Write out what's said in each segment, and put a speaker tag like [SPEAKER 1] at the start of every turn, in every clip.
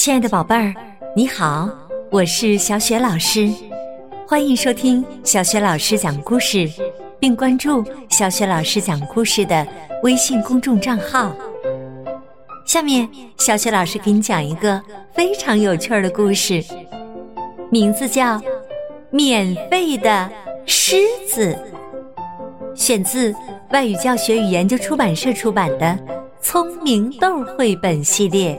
[SPEAKER 1] 亲爱的宝贝儿，你好，我是小雪老师，欢迎收听小雪老师讲故事，并关注小雪老师讲故事的微信公众账号。下面，小雪老师给你讲一个非常有趣的故事，名字叫《免费的狮子》，选自外语教学与研究出版社出版的《聪明豆》绘本系列。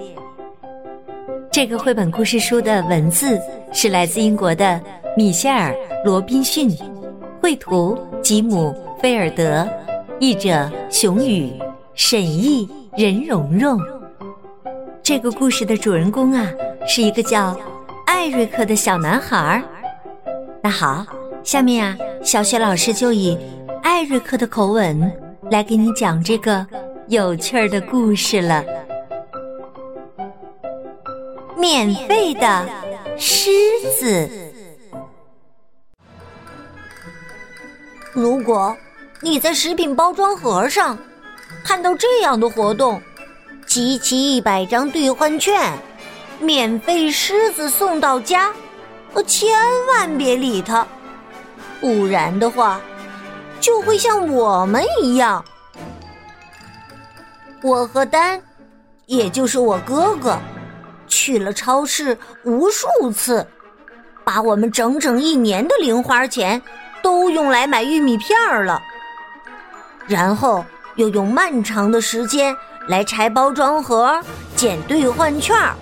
[SPEAKER 1] 这个绘本故事书的文字是来自英国的米歇尔·罗宾逊，绘图吉姆·菲尔德，译者熊宇，审译任蓉蓉。这个故事的主人公啊，是一个叫艾瑞克的小男孩儿。那好，下面啊，小雪老师就以艾瑞克的口吻来给你讲这个有趣儿的故事了。免费的狮子。
[SPEAKER 2] 如果你在食品包装盒上看到这样的活动，集齐一百张兑换券，免费狮子送到家，千万别理他，不然的话就会像我们一样。我和丹，也就是我哥哥。去了超市无数次，把我们整整一年的零花钱都用来买玉米片了，然后又用漫长的时间来拆包装盒、捡兑换券儿。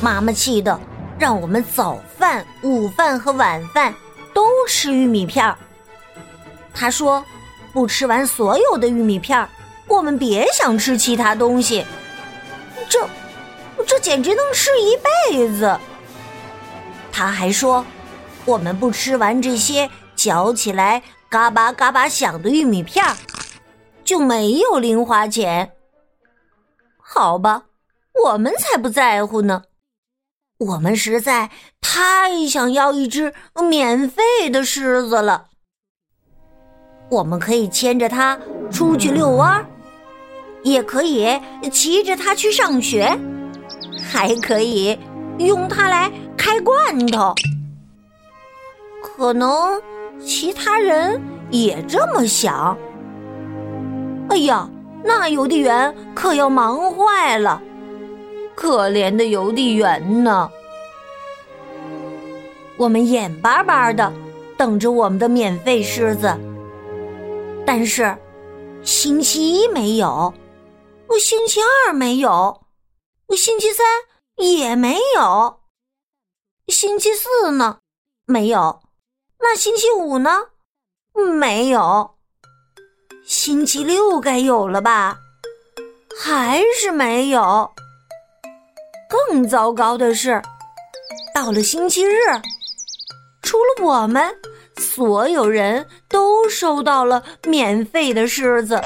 [SPEAKER 2] 妈妈气得让我们早饭、午饭和晚饭都吃玉米片儿。她说：“不吃完所有的玉米片儿，我们别想吃其他东西。”这。简直能吃一辈子。他还说，我们不吃完这些嚼起来嘎巴嘎巴响的玉米片儿，就没有零花钱。好吧，我们才不在乎呢。我们实在太想要一只免费的狮子了。我们可以牵着它出去遛弯儿，也可以骑着它去上学。还可以用它来开罐头，可能其他人也这么想。哎呀，那邮递员可要忙坏了，可怜的邮递员呢！我们眼巴巴的等着我们的免费狮子，但是星期一没有，我星期二没有。星期三也没有，星期四呢？没有。那星期五呢？没有。星期六该有了吧？还是没有。更糟糕的是，到了星期日，除了我们，所有人都收到了免费的狮子。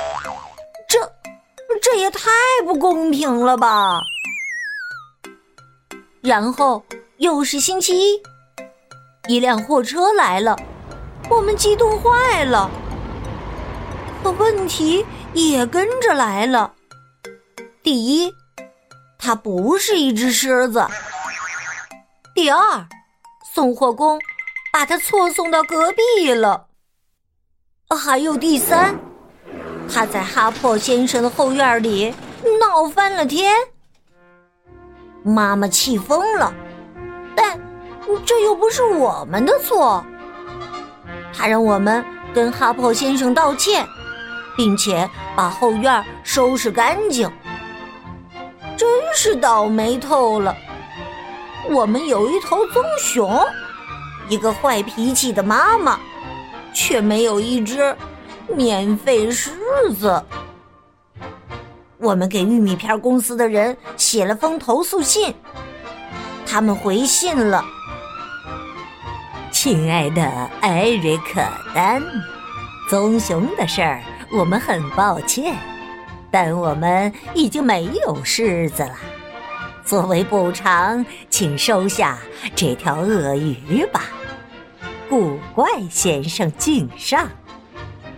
[SPEAKER 2] 这，这也太不公平了吧！然后又是星期一，一辆货车来了，我们激动坏了。可问题也跟着来了。第一，它不是一只狮子；第二，送货工把它错送到隔壁了；还有第三，他在哈珀先生的后院里闹翻了天。妈妈气疯了，但这又不是我们的错。他让我们跟哈珀先生道歉，并且把后院收拾干净。真是倒霉透了！我们有一头棕熊，一个坏脾气的妈妈，却没有一只免费狮子。我们给玉米片公司的人写了封投诉信，他们回信了。
[SPEAKER 1] 亲爱的艾瑞克丹，棕熊的事儿我们很抱歉，但我们已经没有狮子了。作为补偿，请收下这条鳄鱼吧。古怪先生敬上。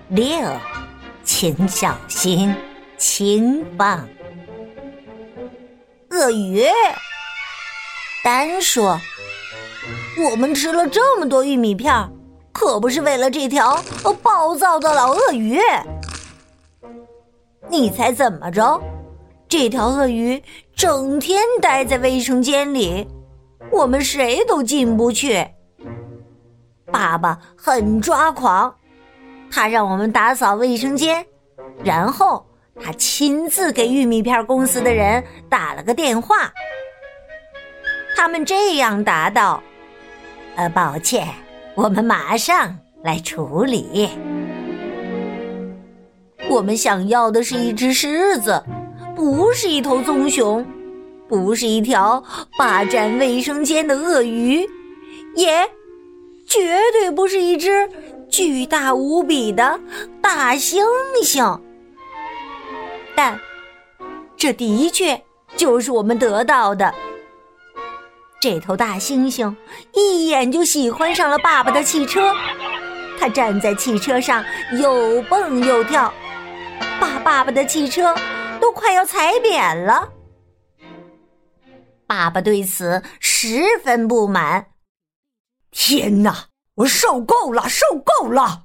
[SPEAKER 1] 六，请小心。轻棒，
[SPEAKER 2] 鳄鱼。丹说：“我们吃了这么多玉米片，可不是为了这条暴躁的老鳄鱼。你猜怎么着？这条鳄鱼整天待在卫生间里，我们谁都进不去。爸爸很抓狂，他让我们打扫卫生间，然后他亲自给玉米片公司的人打了个电话。”他们这样答道：“呃，抱歉，我们马上来处理。我们想要的是一只狮子，不是一头棕熊，不是一条霸占卫生间的鳄鱼，也绝对不是一只巨大无比的大猩猩。但这的确就是我们得到的。”这头大猩猩一眼就喜欢上了爸爸的汽车，它站在汽车上又蹦又跳，把爸爸的汽车都快要踩扁了。爸爸对此十分不满。
[SPEAKER 3] 天哪，我受够了，受够了！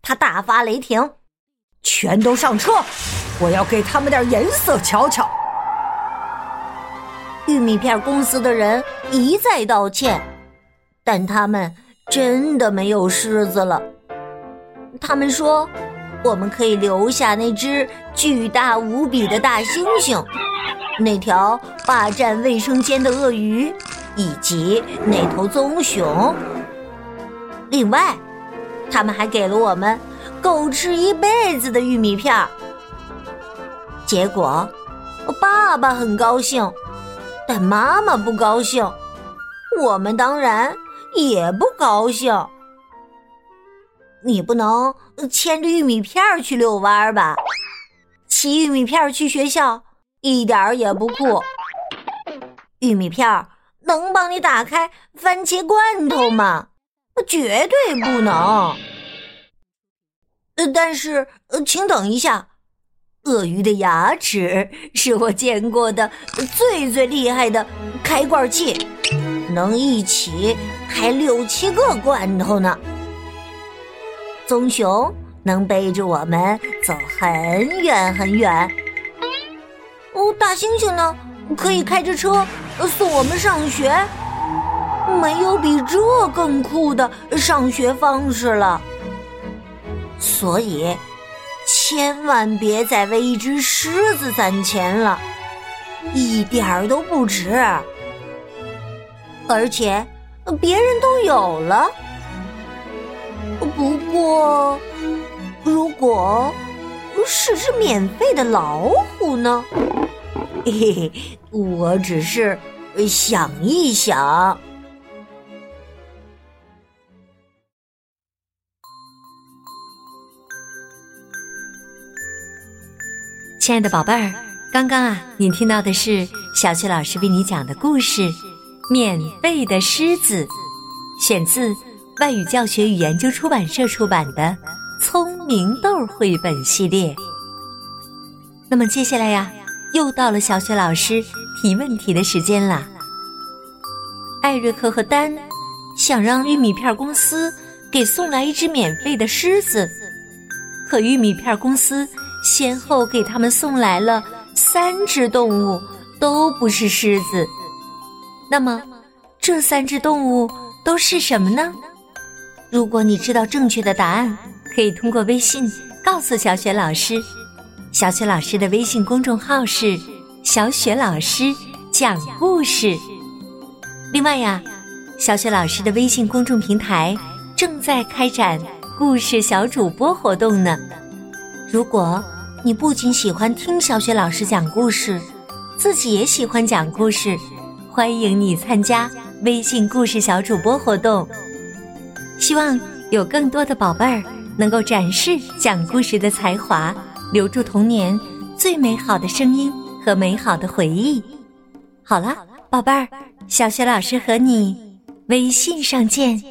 [SPEAKER 2] 他大发雷霆：“
[SPEAKER 3] 全都上车，我要给他们点颜色瞧瞧。”
[SPEAKER 2] 玉米片公司的人一再道歉，但他们真的没有狮子了。他们说：“我们可以留下那只巨大无比的大猩猩，那条霸占卫生间的鳄鱼，以及那头棕熊。另外，他们还给了我们够吃一辈子的玉米片。”结果，爸爸很高兴。但妈妈不高兴，我们当然也不高兴。你不能牵着玉米片儿去遛弯儿吧？骑玉米片儿去学校一点儿也不酷。玉米片儿能帮你打开番茄罐头吗？绝对不能。呃，但是呃，请等一下。鳄鱼的牙齿是我见过的最最厉害的开罐器，能一起开六七个罐头呢。棕熊能背着我们走很远很远。哦，大猩猩呢？可以开着车送我们上学。没有比这更酷的上学方式了。所以。千万别再为一只狮子攒钱了，一点儿都不值。而且别人都有了。不过，如果是只免费的老虎呢？嘿嘿，我只是想一想。
[SPEAKER 1] 亲爱的宝贝儿，刚刚啊，你听到的是小雪老师为你讲的故事《免费的狮子》，选自外语教学与研究出版社出版的《聪明豆》绘本系列。那么接下来呀，又到了小雪老师提问题的时间了。艾瑞克和丹想让玉米片公司给送来一只免费的狮子，可玉米片公司。先后给他们送来了三只动物，都不是狮子。那么，这三只动物都是什么呢？如果你知道正确的答案，可以通过微信告诉小雪老师。小雪老师的微信公众号是“小雪老师讲故事”。另外呀，小雪老师的微信公众平台正在开展故事小主播活动呢。如果你不仅喜欢听小雪老师讲故事，自己也喜欢讲故事。欢迎你参加微信故事小主播活动。希望有更多的宝贝儿能够展示讲故事的才华，留住童年最美好的声音和美好的回忆。好了，宝贝儿，小雪老师和你微信上见。